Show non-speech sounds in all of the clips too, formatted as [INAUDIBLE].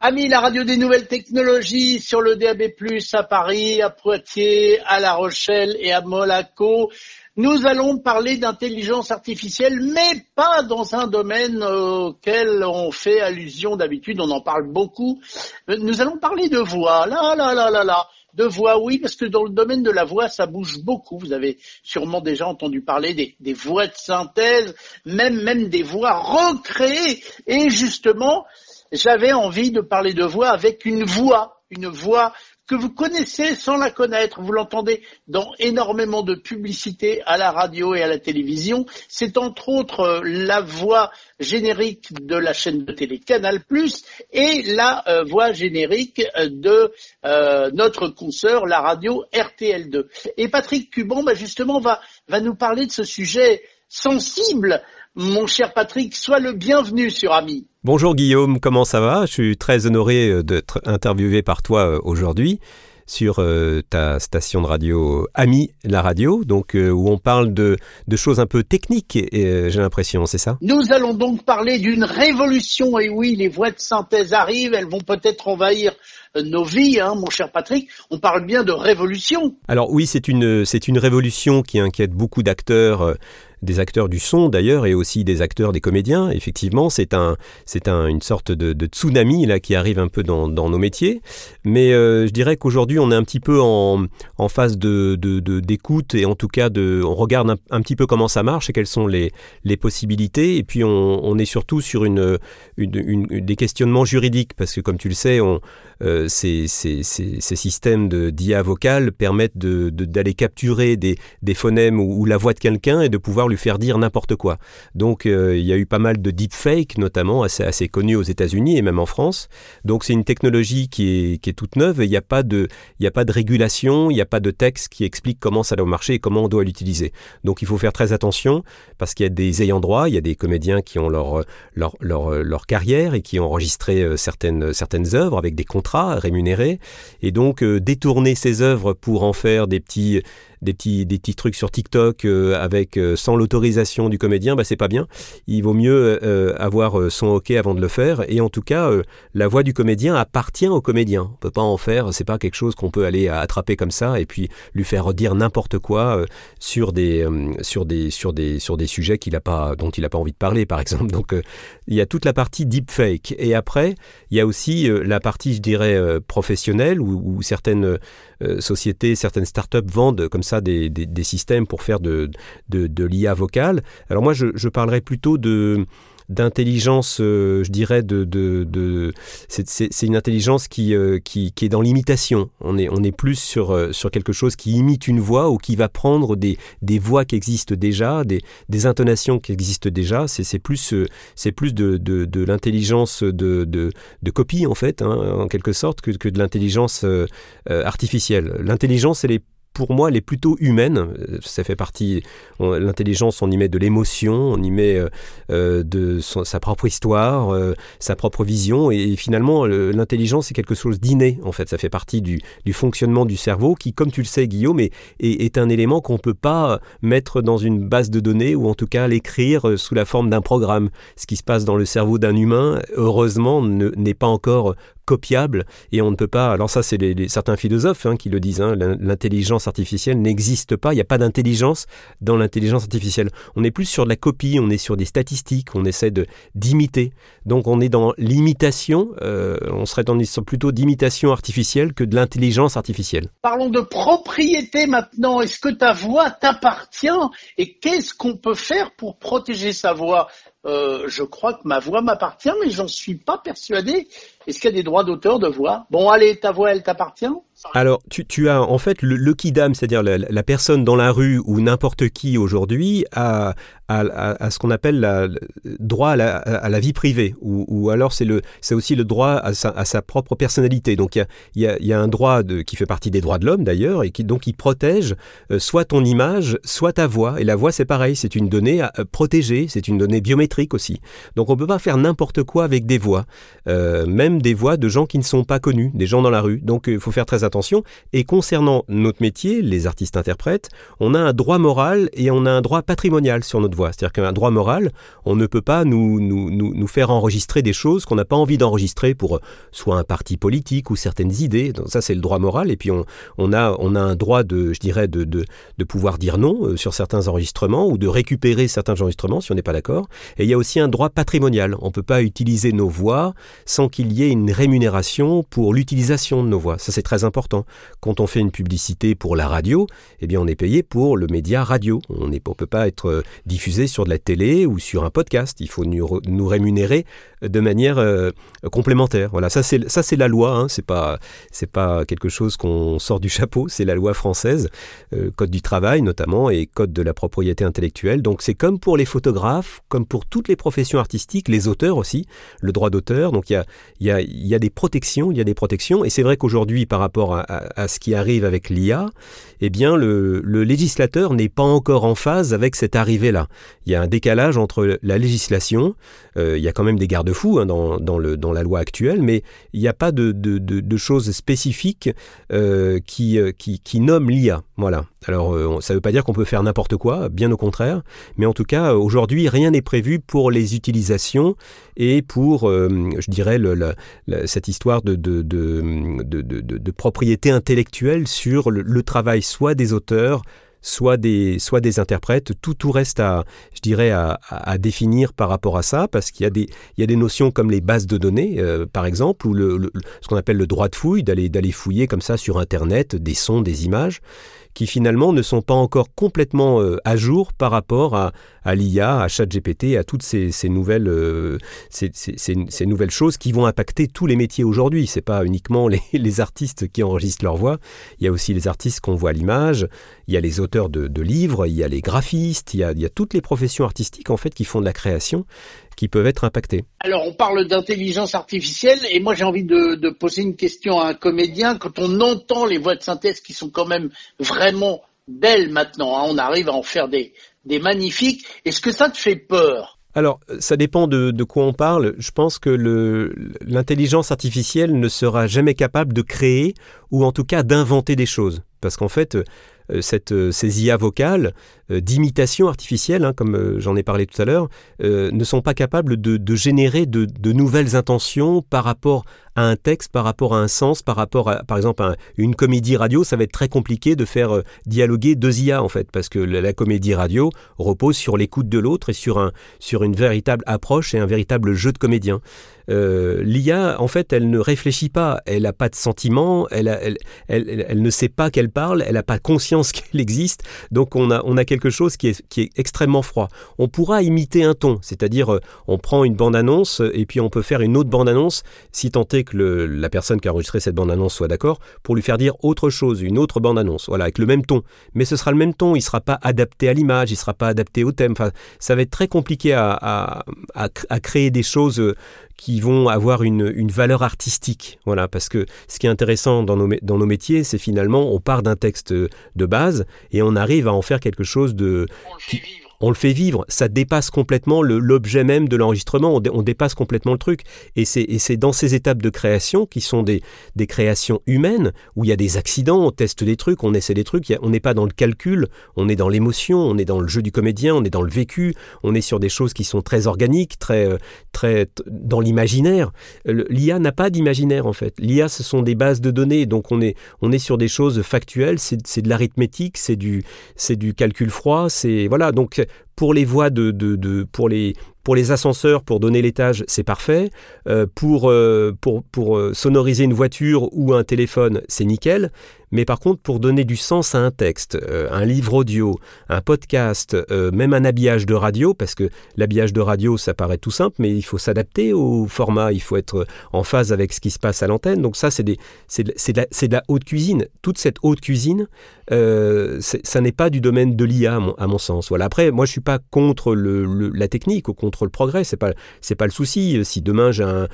Amis, la radio des nouvelles technologies sur le DAB+, à Paris, à Poitiers, à La Rochelle et à Monaco. Nous allons parler d'intelligence artificielle, mais pas dans un domaine auquel on fait allusion d'habitude, on en parle beaucoup. Nous allons parler de voix, là, là, là, là, là. De voix, oui, parce que dans le domaine de la voix, ça bouge beaucoup. Vous avez sûrement déjà entendu parler des, des voix de synthèse, même, même des voix recréées. Et justement, j'avais envie de parler de voix avec une voix, une voix que vous connaissez sans la connaître. Vous l'entendez dans énormément de publicités à la radio et à la télévision. C'est entre autres euh, la voix générique de la chaîne de télé Canal+, et la euh, voix générique de euh, notre consoeur, la radio RTL2. Et Patrick Cuban, bah, justement, va, va nous parler de ce sujet sensible mon cher Patrick, sois le bienvenu sur Ami. Bonjour Guillaume, comment ça va? Je suis très honoré euh, d'être interviewé par toi euh, aujourd'hui sur euh, ta station de radio Ami la radio, donc où on parle de, choses un peu techniques, j'ai l'impression, c'est ça? Nous allons donc parler d'une révolution, et oui, les voix de synthèse arrivent, elles vont peut-être envahir nos vies, hein, mon cher Patrick. On parle bien de révolution. Alors oui, c'est une, c'est une révolution qui inquiète beaucoup d'acteurs des acteurs du son d'ailleurs et aussi des acteurs, des comédiens. Effectivement, c'est un, c'est un, une sorte de, tsunami là qui arrive un peu dans, nos métiers. Mais euh, je dirais qu'aujourd'hui, on est un petit peu en, en phase de, d'écoute et en tout cas de, on regarde un, petit peu comment ça marche et quelles sont les, les possibilités. Et puis on, est surtout sur une, une, des questionnements juridiques parce que comme tu le sais, on, euh, ces, systèmes d'IA vocale permettent d'aller capturer des, phonèmes ou, la voix de quelqu'un et de pouvoir lui faire dire n'importe quoi. Donc euh, il y a eu pas mal de deepfake, notamment assez, assez connus aux États-Unis et même en France. Donc c'est une technologie qui est, toute neuve et il n'y a, pas de, régulation, il n'y a pas de texte qui explique comment ça doit marcher et comment on doit l'utiliser. Donc il faut faire très attention parce qu'il y a des ayants droit, il y a des comédiens qui ont leur, carrière et qui ont enregistré euh, certaines œuvres avec des contrats rémunérés. Et donc euh, détourner ces œuvres pour en faire des petits des petits, des petits trucs sur TikTok euh, avec euh, sans l'autorisation du comédien, bah, c'est pas bien. Il vaut mieux avoir son OK avant de le faire. Et en tout cas, la voix du comédien appartient au comédien. On peut pas en faire, c'est pas quelque chose qu'on peut aller attraper comme ça et puis lui faire dire n'importe quoi sur des, sur des, sur des, sur des sujets qu'il a pas, dont il n'a pas envie de parler, par [LAUGHS] exemple. Donc, il y a toute la partie deepfake. Et après, il y a aussi la partie, je dirais, professionnelle où, où certaines sociétés, certaines startups vendent comme ça des, systèmes pour faire de, l'IA vocale. Alors moi, je parlerai plutôt de d'intelligence, euh, je dirais, de, de, c'est une intelligence qui, euh, qui, qui, est dans l'imitation. On est, on est plus sur, euh, sur quelque chose qui imite une voix ou qui va prendre des, des voix qui existent déjà, des, des intonations qui existent déjà. C'est plus, c'est plus de, de, l'intelligence de, de, de, copie, en fait, hein, en quelque sorte, que, que de l'intelligence artificielle. L'intelligence, elle est pour moi, elle est plutôt humaine. Euh, ça fait partie. L'intelligence, on y met de l'émotion, on y met euh, euh, de sa propre histoire, sa propre vision. Et, finalement, l'intelligence, c'est quelque chose d'inné. En fait, ça fait partie du, fonctionnement du cerveau qui, comme tu le sais, Guillaume, est, est, un élément qu'on ne peut pas mettre dans une base de données ou en tout cas l'écrire sous la forme d'un programme. Ce qui se passe dans le cerveau d'un humain, heureusement, n'est pas encore copiable et on ne peut pas. Alors ça, c'est les, certains philosophes hein, qui le disent. Hein, l'intelligence artificielle n'existe pas. Il n'y a pas d'intelligence dans l'intelligence artificielle. On est plus sur de la copie. On est sur des statistiques. On essaie de d'imiter. Donc on est dans l'imitation. Euh, on serait dans plutôt d'imitation artificielle que de l'intelligence artificielle. Parlons de propriété maintenant. Est-ce que ta voix t'appartient et qu'est-ce qu'on peut faire pour protéger sa voix? Euh, je crois que ma voix m'appartient, mais j'en suis pas persuadé. Est-ce qu'il y a des droits d'auteur de voix Bon, allez, ta voix, elle t'appartient? Alors, tu, as en fait le, le kidam, c'est-à-dire la, personne dans la rue ou n'importe qui aujourd'hui a, ce qu'on appelle le droit à la, vie privée, ou, alors c'est aussi le droit à sa, propre personnalité. Donc il y a, un droit qui fait partie des droits de l'homme d'ailleurs, et qui donc protège euh, soit ton image, soit ta voix. Et la voix c'est pareil, c'est une donnée à, protégée, c'est une donnée biométrique aussi. Donc on ne peut pas faire n'importe quoi avec des voix, euh, même des voix de gens qui ne sont pas connus, des gens dans la rue. Donc il faut faire très attention. Et concernant notre métier, les artistes-interprètes, on a un droit moral et on a un droit patrimonial sur notre voix. C'est-à-dire qu'un droit moral, on ne peut pas nous, nous, nous, faire enregistrer des choses qu'on n'a pas envie d'enregistrer pour soit un parti politique ou certaines idées. Donc ça, c'est le droit moral. Et puis on, on, a, on a un droit de, je dirais, de, de, de pouvoir dire non sur certains enregistrements ou de récupérer certains enregistrements si on n'est pas d'accord. Et il y a aussi un droit patrimonial. On ne peut pas utiliser nos voix sans qu'il y ait une rémunération pour l'utilisation de nos voix. Ça, c'est très important. Quand on fait une publicité pour la radio, eh bien, on est payé pour le média radio. On ne peut pas être euh, diffusé sur de la télé ou sur un podcast. Il faut nous, rémunérer de manière euh, complémentaire. Voilà, ça c'est la loi. Hein. C'est pas c'est pas quelque chose qu'on sort du chapeau. C'est la loi française, euh, code du travail notamment et code de la propriété intellectuelle. Donc c'est comme pour les photographes, comme pour toutes les professions artistiques, les auteurs aussi, le droit d'auteur. Donc il y a, y, a, y a des protections, il y a des protections. Et c'est vrai qu'aujourd'hui, par rapport à, ce qui arrive avec l'IA, eh bien le, législateur n'est pas encore en phase avec cette arrivée-là. Il y a un décalage entre la législation, euh, il y a quand même des garde-fous hein, dans, la loi actuelle, mais il n'y a pas de, choses spécifiques euh, qui, euh, qui, nomment l'IA. Voilà. Alors, ça ne veut pas dire qu'on peut faire n'importe quoi, bien au contraire, mais en tout cas, aujourd'hui, rien n'est prévu pour les utilisations et pour, je dirais, cette histoire de, de, de, propriété intellectuelle sur le, travail soit des auteurs, soit des, soit des interprètes. Tout, tout reste à, je dirais, à, définir par rapport à ça, parce qu'il y, a des, y a des notions comme les bases de données, euh, par exemple, ou le, ce qu'on appelle le droit de fouille, d'aller, d'aller fouiller comme ça sur Internet des sons, des images qui finalement ne sont pas encore complètement euh, à jour par rapport à, à l'IA, à ChatGPT, à toutes ces, nouvelles, euh, ces, nouvelles choses qui vont impacter tous les métiers aujourd'hui. C'est pas uniquement [LAUGHS] les, artistes qui enregistrent leur voix, il y a aussi les artistes qu'on voit à l'image, il y a les auteurs de, livres, il y a les graphistes, il y a, toutes les professions artistiques en fait qui font de la création qui peuvent être impactés. Alors on parle d'intelligence artificielle et moi j'ai envie de, de, poser une question à un comédien. Quand on entend les voix de synthèse qui sont quand même vraiment belles maintenant, hein, on arrive à en faire des, des magnifiques, est-ce que ça te fait peur? Alors, ça dépend de, de, quoi on parle. Je pense que l'intelligence artificielle ne sera jamais capable de créer ou en tout cas d'inventer des choses. Parce qu'en fait, euh, euh, ces IA vocales euh, d'imitation artificielle, hein, comme j'en ai parlé tout à l'heure, ne sont pas capables de, générer de, nouvelles intentions par rapport à un texte, par rapport à un sens, par rapport à, par exemple, une comédie radio. Ça va être très compliqué de faire dialoguer deux IA, en fait, parce que la, comédie radio repose sur l'écoute de l'autre et sur, un, sur une véritable approche et un véritable jeu de comédien. Euh, L'IA, en fait, elle ne réfléchit pas, elle n'a pas de sentiment, elle, elle, elle, elle, ne sait pas qu'elle parle, elle n'a pas conscience [LAUGHS] qu'elle existe, donc on a, on a quelque chose qui est, qui est extrêmement froid. On pourra imiter un ton, c'est-à-dire euh, on prend une bande-annonce et puis on peut faire une autre bande-annonce, si tant est que le, la personne qui a enregistré cette bande-annonce soit d'accord, pour lui faire dire autre chose, une autre bande-annonce, voilà, avec le même ton. Mais ce sera le même ton, il ne sera pas adapté à l'image, il ne sera pas adapté au thème. Enfin, ça va être très compliqué à, à, à, à créer des choses euh, qui vont avoir une, une, valeur artistique. Voilà, parce que ce qui est intéressant dans nos, dans nos métiers, c'est finalement on part d'un texte de base et on arrive à en faire quelque chose de on le fait vivre. Ça dépasse complètement l'objet même de l'enregistrement. On, dépasse complètement le truc. Et c'est dans ces étapes de création qui sont des, des, créations humaines où il y a des accidents, on teste des trucs, on essaie des trucs. on n'est pas dans le calcul, on est dans l'émotion, on est dans le jeu du comédien, on est dans le vécu, on est sur des choses qui sont très organiques, très, euh, très dans l'imaginaire. L'IA n'a pas d'imaginaire en fait. L'IA, ce sont des bases de données. Donc on est, on est sur des choses factuelles. C'est de l'arithmétique, c'est du, du calcul froid. C'est voilà. Donc pour les voies de, pour les pour les ascenseurs, pour donner l'étage, c'est parfait. Euh, pour, euh, pour, pour euh, sonoriser une voiture ou un téléphone, c'est nickel. Mais par contre, pour donner du sens à un texte, un livre audio, un podcast, même un habillage de radio, parce que l'habillage de radio, ça paraît tout simple, mais il faut s'adapter au format, il faut être en phase avec ce qui se passe à l'antenne. Donc ça, c'est de, la haute cuisine. Toute cette haute cuisine, ça n'est pas du domaine de l'IA, à, mon, sens. Voilà. Après, moi, je suis pas contre la technique, ou contre le progrès. C'est pas pas le souci. Si demain j'ai un,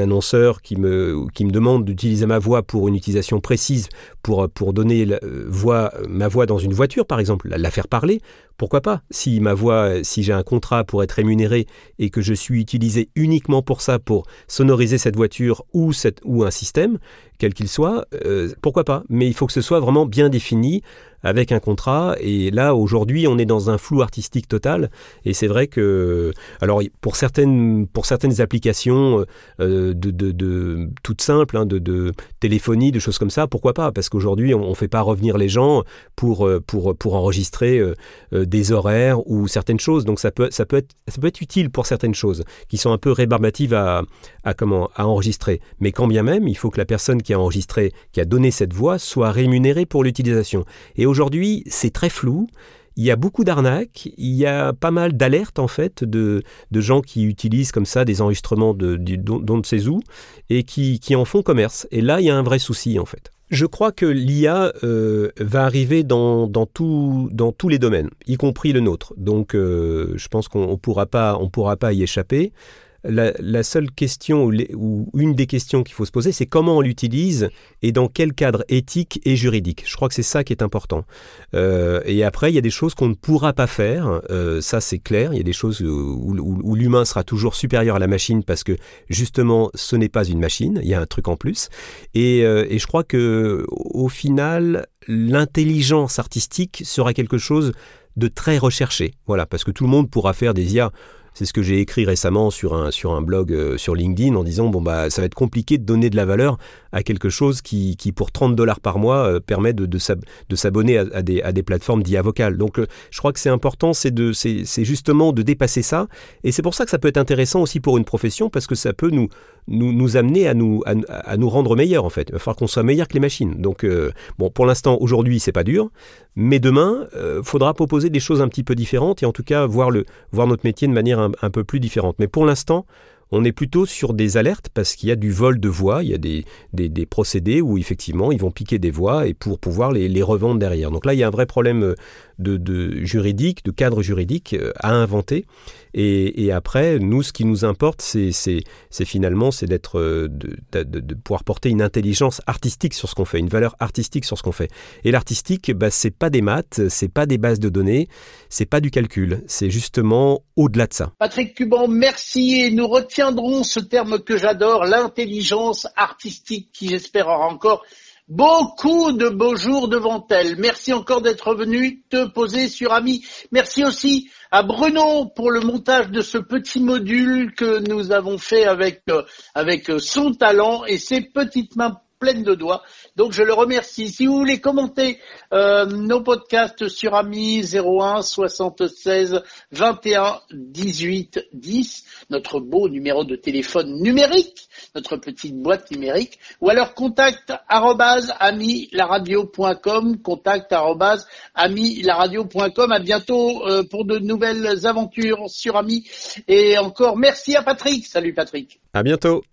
annonceur qui me demande d'utiliser ma voix pour une utilisation précise pour, pour donner voix, ma voix dans une voiture, par exemple, la faire parler, pourquoi pas? Si ma voix, si j'ai un contrat pour être rémunéré et que je suis utilisé uniquement pour ça, pour sonoriser cette voiture ou, cette, ou un système, quel qu'il soit, euh, pourquoi pas Mais il faut que ce soit vraiment bien défini avec un contrat. Et là, aujourd'hui, on est dans un flou artistique total. Et c'est vrai que, alors, pour certaines, pour certaines applications euh, de, de, de, toutes simples, hein, de, téléphonie, de choses comme ça, pourquoi pas? Parce qu'aujourd'hui, on ne fait pas revenir les gens pour, euh, pour, pour enregistrer des horaires ou certaines choses. Donc, ça peut, ça, peut être, ça peut être utile pour certaines choses qui sont un peu rébarbatives à, à, comment, à enregistrer. Mais quand bien même, il faut que la personne a enregistré, qui a donné cette voix, soit rémunérée pour l'utilisation. Et aujourd'hui, c'est très flou. Il y a beaucoup d'arnaques, il y a pas mal d'alertes en fait de, de, gens qui utilisent comme ça des enregistrements de, d'on ne sait où et qui, qui, en font commerce. Et là, il y a un vrai souci en fait. Je crois que l'IA euh, va arriver dans, dans, dans tous les domaines, y compris le nôtre. Donc euh, je pense qu'on ne pourra, pas, on pourra pas y échapper la, seule question ou, une des questions qu'il faut se poser, c'est comment on l'utilise et dans quel cadre éthique et juridique. Je crois que c'est ça qui est important. Euh, et après, il y a des choses qu'on ne pourra pas faire. Euh, ça, c'est clair. Il y a des choses où, l'humain sera toujours supérieur à la machine parce que justement, ce n'est pas une machine. Il y a un truc en plus. Et, euh, je crois que au final, l'intelligence artistique sera quelque chose de très recherché. Voilà, parce que tout le monde pourra faire des IA c'est ce que j'ai écrit récemment sur un, sur un blog euh, sur LinkedIn en disant bon bah ça va être compliqué de donner de la valeur à quelque chose qui, qui pour 30 dollars par mois euh, permet de, de, s'abonner à, des, à des plateformes d'IA. Donc euh, je crois que c'est important, c'est de c'est justement de dépasser ça. Et c'est pour ça que ça peut être intéressant aussi pour une profession parce que ça peut nous nous, nous amener à nous à, nous rendre meilleurs en fait. Il va falloir qu'on soit meilleur que les machines. Donc bon pour l'instant aujourd'hui c'est pas dur, mais demain faudra proposer des choses un petit peu différentes et en tout cas voir le voir notre métier de manière un, peu plus différente. Mais pour l'instant, on est plutôt sur des alertes parce qu'il y a du vol de voix, il y a des, des, procédés où effectivement ils vont piquer des voix et pour pouvoir les, les, revendre derrière. Donc là, il y a un vrai problème euh, de, de juridique, de cadre juridique euh, à inventer. Et, et, après, nous, ce qui nous importe, c'est finalement c'est d'être euh, de, de, de, pouvoir porter une intelligence artistique sur ce qu'on fait, une valeur artistique sur ce qu'on fait. Et l'artistique, bah, c'est pas des maths, c'est pas des bases de données, c'est pas du calcul, c'est justement au-delà de ça. Patrick Cuban, merci et nous retiendrons ce terme que j'adore, l'intelligence artistique, qui j'espère aura encore beaucoup de beaux jours devant elle. Merci encore d'être venu te poser sur Ami. Merci aussi à Bruno pour le montage de ce petit module que nous avons fait avec, euh, avec son talent et ses petites mains pleines de doigts. Donc je le remercie. Si vous voulez commenter euh, nos podcasts sur Ami 01 76 21 18 10, notre beau numéro de téléphone numérique, notre petite boîte numérique, ou alors contact amilaradio.com, contact amilaradio.com. À bientôt euh, pour de nouvelles aventures sur Ami. Et encore merci à Patrick. Salut Patrick. À bientôt.